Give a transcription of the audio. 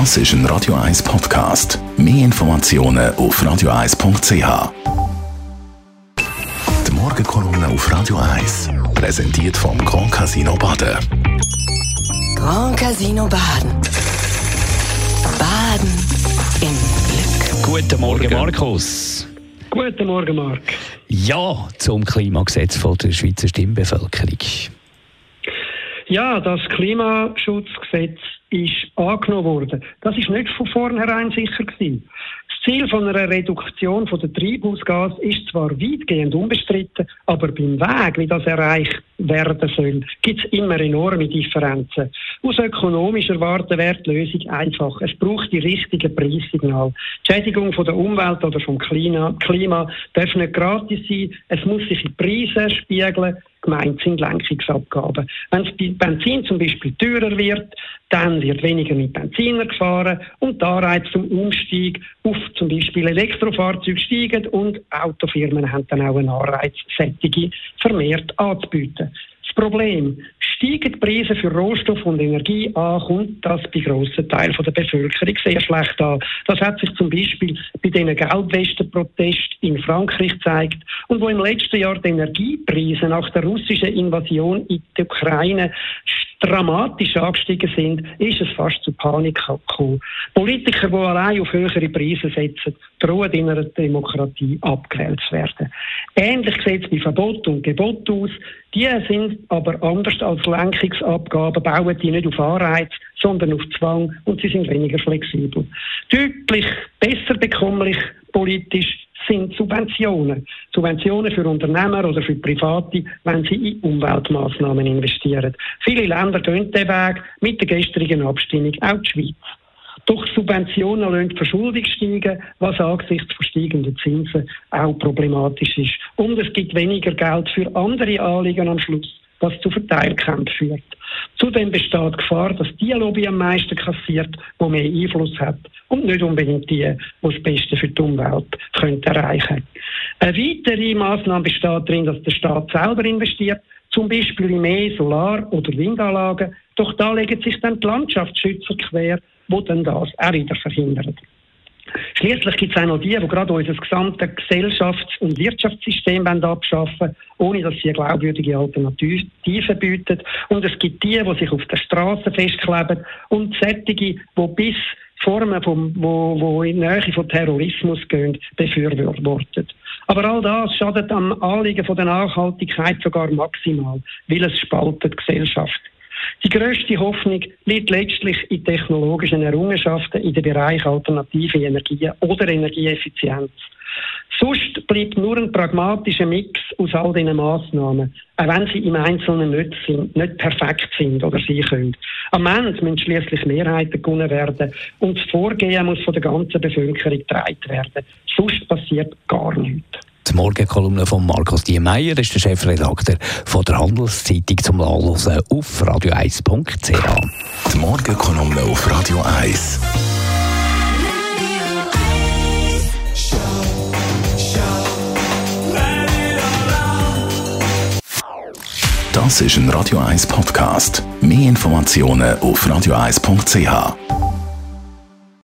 Das ist ein Radio 1 Podcast. Mehr Informationen auf radio1.ch. Die Morgenkolumne auf Radio 1 präsentiert vom Grand Casino Baden. Grand Casino Baden. Baden im Glück. Guten Morgen, Markus. Guten Morgen, Marc. Ja zum Klimagesetz von der Schweizer Stimmbevölkerung. Ja, das Klimaschutzgesetz ist angenommen worden. Das ist nicht von vornherein sicher gewesen. Das Ziel von einer Reduktion von der Treibhausgas ist zwar weitgehend unbestritten, aber beim Weg, wie das erreicht werden soll, gibt es immer enorme Differenzen. Aus ökonomischer Warte wäre die Lösung einfach. Es braucht die richtigen Preissignale. Die Schädigung von der Umwelt oder vom Klima, darf nicht gratis sein. Es muss sich in Preisen spiegeln gemeint sind Lenkungsabgaben. Wenn Benzin zum Beispiel teurer wird, dann wird weniger mit Benziner gefahren und der Anreiz zum Umstieg auf zum Beispiel Elektrofahrzeuge steigen und Autofirmen haben dann auch einen Anreiz, sättige vermehrt anzubieten. Das Problem, steigen die Preise für Rohstoff und Energie an, kommt das bei grossen Teilen der Bevölkerung sehr schlecht an. Das hat sich zum Beispiel bei den Gelbwestenprotesten in Frankreich gezeigt und wo im letzten Jahr die Energiepreise nach der russischen Invasion in die Ukraine dramatisch angestiegen sind, ist es fast zu Panik gekommen. Politiker, die allein auf höhere Preise setzen, drohen in einer Demokratie abgewählt zu werden. Ähnlich sieht es bei Verbot und Gebot aus. Die sind aber anders als Lenkungsabgaben, bauen die nicht auf Anreiz, sondern auf Zwang und sie sind weniger flexibel. Deutlich besser bekommlich politisch sind Subventionen. Subventionen für Unternehmer oder für Private, wenn sie in Umweltmaßnahmen investieren. Viele Länder gehen den Weg mit der gestrigen Abstimmung, auch die Schweiz. Doch Subventionen lassen die Verschuldung steigen, was angesichts von steigenden Zinsen auch problematisch ist. Und es gibt weniger Geld für andere Anliegen am Schluss, was zu Verteilkämpfen führt. Zudem besteht Gefahr, dass die Lobby am meisten kassiert, die mehr Einfluss hat und nicht unbedingt die, die das Beste für die Umwelt könnte erreichen Eine weitere Maßnahme besteht darin, dass der Staat selber investiert, zum Beispiel in mehr Solar- oder Windanlagen. Doch da legen sich dann die Landschaftsschützer quer, die dann das auch wieder verhindern. Schließlich gibt es auch noch die, die gerade unser gesamtes Gesellschafts- und Wirtschaftssystem abschaffen wollen, ohne dass sie eine glaubwürdige Alternative bieten. Und es gibt die, die sich auf der Straße festkleben und sättige, die bis Formen, vom, wo, wo in Nähe von Terrorismus gehen, befürwortet. Aber all das schadet am Anliegen von der Nachhaltigkeit sogar maximal, weil es spaltet die Gesellschaft. Die grösste Hoffnung liegt letztlich in technologischen Errungenschaften in den Bereich alternative Energien oder Energieeffizienz. Sonst bleibt nur ein pragmatischer Mix aus all diesen Massnahmen, auch wenn sie im Einzelnen nicht, sind, nicht perfekt sind oder sein können. Am Ende müssen schließlich Mehrheiten gewonnen werden und das Vorgehen muss von der ganzen Bevölkerung getragen werden. Sonst passiert gar nichts. Die Morgenkolumne von Markus Diemeyer ist der Chefredakteur von der Handelszeitung zum Nachlesen auf radio1.ch. Die Morgenkolumne auf Radio 1. Das ist ein Radio 1 Podcast. Mehr Informationen auf radio1.ch.